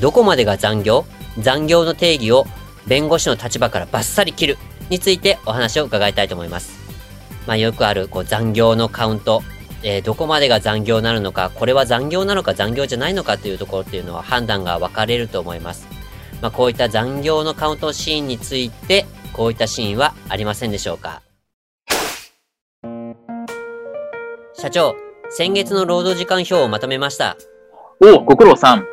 どこまでが残業？残業の定義を弁護士の立場からバッサリ切るについてお話を伺いたいと思いますまあよくあるこう残業のカウントえー、どこまでが残業なるのか、これは残業なのか残業じゃないのかというところっていうのは判断が分かれると思います。まあ、こういった残業のカウントシーンについて、こういったシーンはありませんでしょうか？社長、先月の労働時間表をまとめました。おご苦労さん。ん？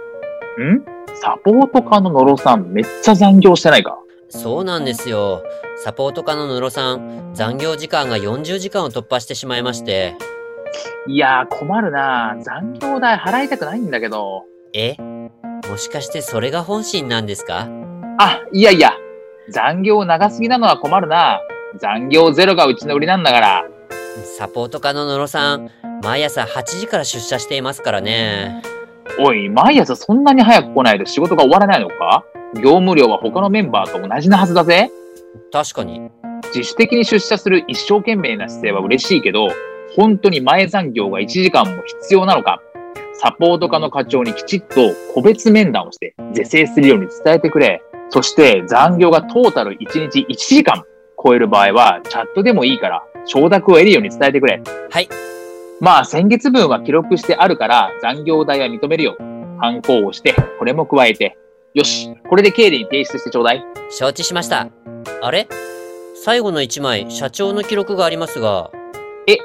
サポート課の野呂さん、めっちゃ残業してないか？そうなんですよ。サポート課の野呂さん、残業時間が40時間を突破してしまいまして。いやー、困るな残業代払いたくないんだけど。え？もしかしてそれが本心なんですか？あ、いやいや。残業長すぎなのは困るな残業ゼロがうちの売りなんだから。サポート課の野呂さん、毎朝8時から出社していますからね。おい、毎朝そんなに早く来ないと仕事が終わらないのか？業務量は他のメンバーと同じなはずだぜ。確かに。自主的に出社する一生懸命な姿勢は嬉しいけど、本当に前残業が1時間も必要なのか、サポート課の課長にきちっと個別面談をして是正するように伝えてくれ。そして残業がトータル1日1時間超える場合は、チャットでもいいから、承諾を得るように伝えてくれ。はい。まあ、先月分は記録してあるから、残業代は認めるよ。反抗をして、これも加えて。よし、これで経理に提出してちょうだい。承知しました。あれ？最後の1枚、社長の記録がありますが。え、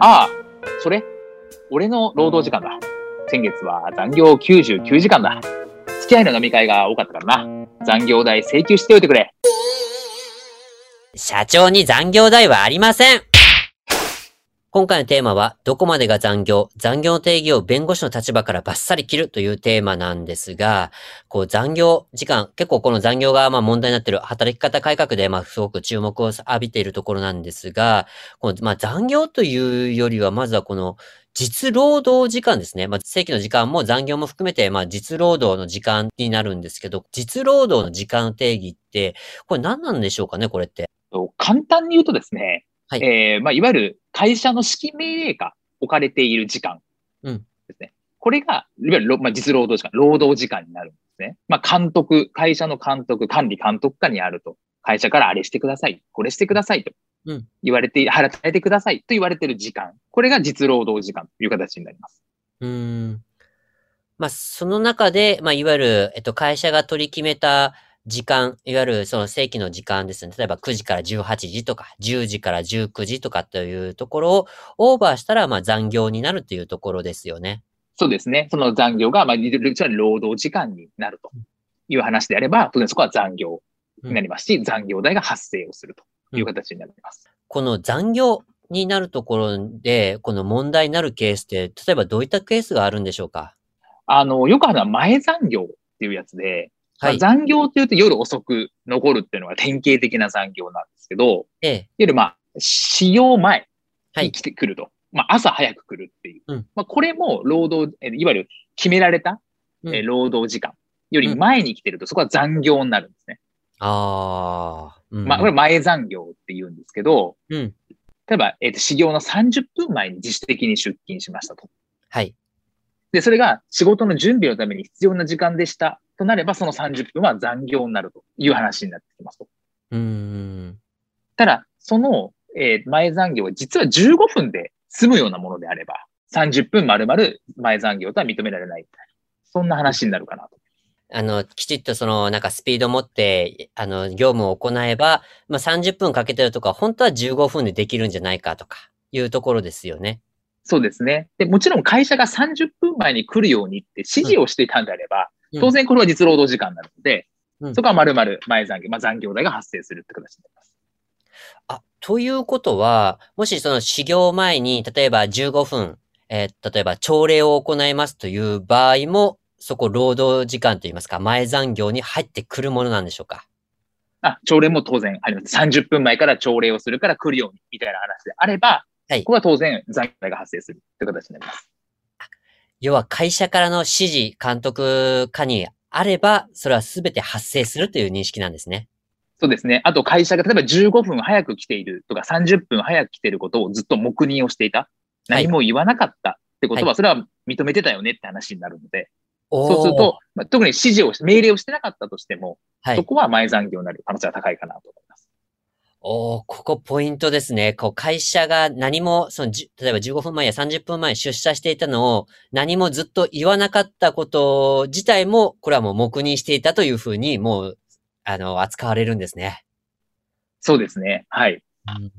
ああ、それ？俺の労働時間だ。先月は残業99時間だ。付き合いの飲み会が多かったからな。残業代請求しておいてくれ。社長に残業代はありません今回のテーマは、どこまでが残業、残業の定義を弁護士の立場からバッサリ切るというテーマなんですが、こう残業時間、結構この残業がまあ問題になっている働き方改革でまあすごく注目を浴びているところなんですが、このまあ残業というよりは、まずはこの実労働時間ですね。まあ、正規の時間も残業も含めて、まあ、実労働の時間になるんですけど、実労働の時間の定義って、これ何なんでしょうかね、これって。簡単に言うとですね、はい。えー、まあ、いわゆる会社の指揮命令下置かれている時間ですね。うん、これが、いわゆる、まあ、実労働時間、労働時間になるんですね。まあ、監督、会社の監督、管理監督下にあると。会社からあれしてください、これしてくださいと。言われて、払っててくださいと言われている時間。これが実労働時間という形になります。うん。まあ、その中で、まあ、いわゆる、えっと、会社が取り決めた時間、いわゆるその正規の時間ですね。例えば9時から18時とか、10時から19時とかというところをオーバーしたら、まあ残業になるというところですよね。そうですね。その残業が、まあ、労働時間になるという話であれば、当然そこは残業になりますし、うん、残業代が発生をするという形になります。うん、この残業になるところで、この問題になるケースって、例えばどういったケースがあるんでしょうか？あの、よくあるのは前残業っていうやつで、はい、残業って言うと夜遅く残るっていうのが典型的な残業なんですけど、ええ、夜まあ、使用前に来てくると。はい、まあ、朝早く来るっていう。うん、まあ、これも労働、いわゆる決められた、うん、え労働時間より前に来てると、そこは残業になるんですね。ああ。うん、まあ、これ前残業って言うんですけど、うん、例えば、えっ、ー、と、始業の30分前に自主的に出勤しましたと。はい。で、それが仕事の準備のために必要な時間でしたとなれば、その30分は残業になるという話になってきますと。うんただ、その、えー、前残業は実は15分で済むようなものであれば、30分丸々前残業とは認められない。そんな話になるかなと。あの、きちっとその、なんかスピードを持って、あの、業務を行えば、まあ、30分かけてるとか、本当は15分でできるんじゃないかとか、いうところですよね。そうですね。で、もちろん会社が30分前に来るようにって指示をしていたんであれば、うん、当然これは実労働時間になるので、うん、そこは丸々前残業、まあ残業代が発生するって形になります。あ、ということは、もしその始業前に、例えば15分、えー、例えば朝礼を行いますという場合も、そこ労働時間といいますか、前残業に入ってくるものなんでしょうか？あ、朝礼も当然あります。30分前から朝礼をするから来るように、みたいな話であれば、はい。ここは当然残業代が発生するという形になります。要は会社からの指示、監督かにあれば、それは全て発生するという認識なんですね。そうですね。あと会社が例えば15分早く来ているとか30分早く来ていることをずっと黙認をしていた。何も言わなかったってことは、それは認めてたよねって話になるので、そうすると、まあ、特に指示を、命令をしてなかったとしても、はい、そこは前残業になる可能性が高いかなと思います。おここポイントですね。こう会社が何も、その、例えば15分前や30分前出社していたのを何もずっと言わなかったこと自体も、これはもう黙認していたというふうに、もう、あの、扱われるんですね。そうですね。はい。うん、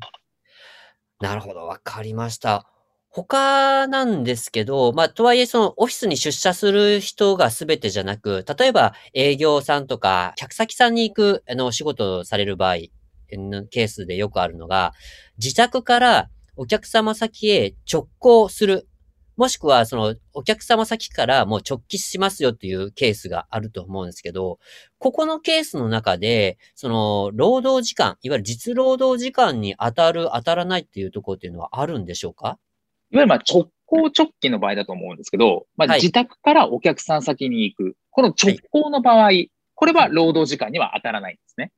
なるほど。わかりました。他なんですけど、まあ、とはいえ、その、オフィスに出社する人が全てじゃなく、例えば、営業さんとか、客先さんに行く、あの、お仕事をされる場合、のケースでよくあるのが、自宅からお客様先へ直行する。もしくは、その、お客様先からもう直帰しますよっていうケースがあると思うんですけど、ここのケースの中で、その、労働時間、いわゆる実労働時間に当たる、当たらないっていうところっていうのはあるんでしょうか？いわゆるまあ直行直帰の場合だと思うんですけど、まあ、自宅からお客さん先に行く。この直行の場合、これは労働時間には当たらないんですね。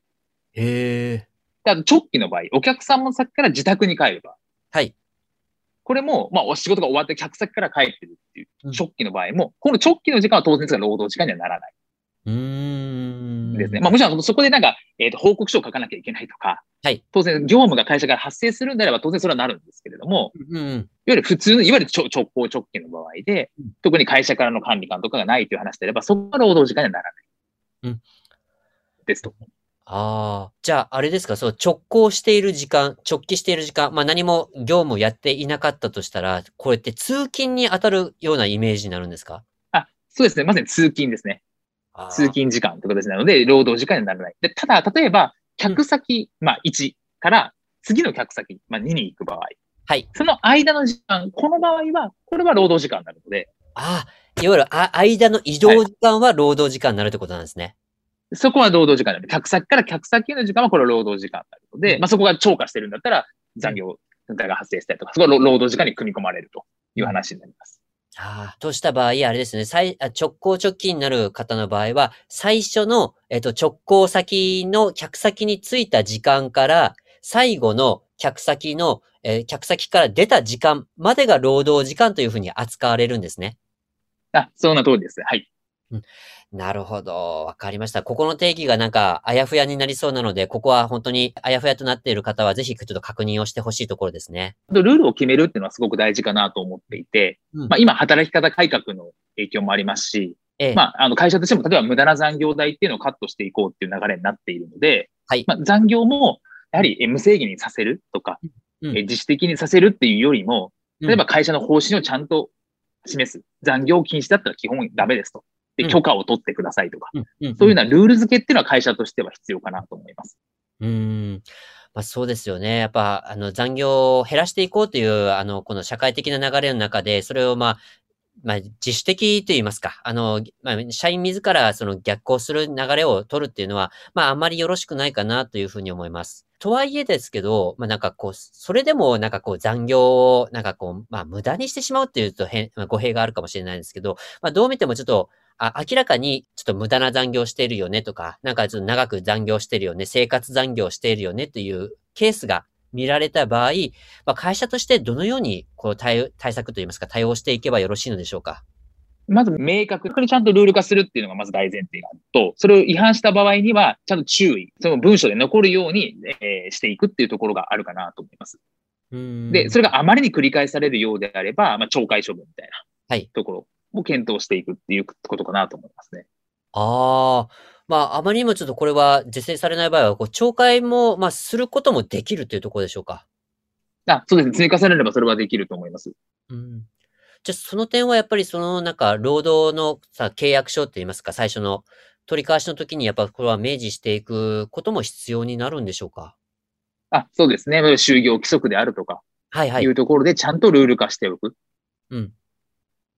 へえ。あと直帰の場合、お客さんも先から自宅に帰る場合。はい。これも、まあ、お仕事が終わって客先から帰ってるっていう直帰の場合も、うん、この直帰の時間は当然ですが労働時間にはならない。うん。ですね。まあもちろんそこでなんか、えっ、ー、と、報告書を書かなきゃいけないとか、はい。当然業務が会社から発生するんであれば当然それはなるんですけれども、うん、いわゆる普通の、いわゆる直行直帰の場合で、うん、特に会社からの管理官とかがないという話であれば、そこは労働時間にはならない。うん。ですと。ああ。じゃあ、あれですか、そう、直行している時間、直帰している時間、まあ何も業務をやっていなかったとしたら、これって通勤に当たるようなイメージになるんですか？あ、そうですね。まさに通勤ですね。通勤時間という形なので、労働時間にならない。でただ、例えば、客先、うん、まあ1から次の客先、まあ2に行く場合。はい。その間の時間、この場合は、これは労働時間になるので。ああ、いわゆるあ間の移動時間は労働時間になるってことなんですね。はいそこは労働時間で、客先から客先への時間はこれは労働時間になるので、まあそこが超過してるんだったら残業が発生したりとか、そこは労働時間に組み込まれるという話になります。ああ、とした場合、あれですね、最直行直帰になる方の場合は、最初の、えっと、直行先の客先に着いた時間から、最後の客先の、えー、客先から出た時間までが労働時間というふうに扱われるんですね。あ、そんな通りです。はい。うん、なるほど。わかりました。ここの定義がなんか、あやふやになりそうなので、ここは本当にあやふやとなっている方は、ぜひちょっと確認をしてほしいところですね。ルールを決めるっていうのはすごく大事かなと思っていて、うん、まあ今、働き方改革の影響もありますし、ええ、まあ、あの会社としても、例えば無駄な残業代っていうのをカットしていこうっていう流れになっているので、はい。まあ、残業も、やはり無制限にさせるとか、うん、自主的にさせるっていうよりも、例えば会社の方針をちゃんと示す。残業禁止だったら基本ダメですと。で、許可を取ってくださいとか、そういうようなルール付けっていうのは会社としては必要かなと思います。うん。まあそうですよね。やっぱ、あの、残業を減らしていこうという、あの、この社会的な流れの中で、それをまあ、まあ、自主的と言いますか、あの、まあ、社員自らその逆行する流れを取るっていうのは、まあ、あまりよろしくないかなというふうに思います。とはいえですけど、まあ、なんかこう、それでもなんかこう残業をなんかこう、まあ、無駄にしてしまうっていうと変、まあ、語弊があるかもしれないんですけど、まあ、どう見てもちょっと、あ、明らかにちょっと無駄な残業しているよねとか、なんかちょっと長く残業してるよね、生活残業しているよねというケースが見られた場合、まあ、会社としてどのようにこう対対策といいますか対応していけばよろしいのでしょうか？まず明確にちゃんとルール化するっていうのがまず大前提があると、それを違反した場合には、ちゃんと注意、その文章で残るように、えー、していくっていうところがあるかなと思います。で、それがあまりに繰り返されるようであれば、まあ、懲戒処分みたいなところを検討していくっていうことかなと思いますね。ああ、まあ、あまりにもちょっとこれは是正されない場合は、こう懲戒も、まあ、することもできるというところでしょうか。あ、そうですね。追加されればそれはできると思います。うん。じゃあ、その点はやっぱりその、なんか、労働のさ、契約書って言いますか、最初の取り交わしの時にやっぱこれは明示していくことも必要になるんでしょうか？あ、そうですね。就業規則であるとか、はいはい。いうところでちゃんとルール化しておく。うん。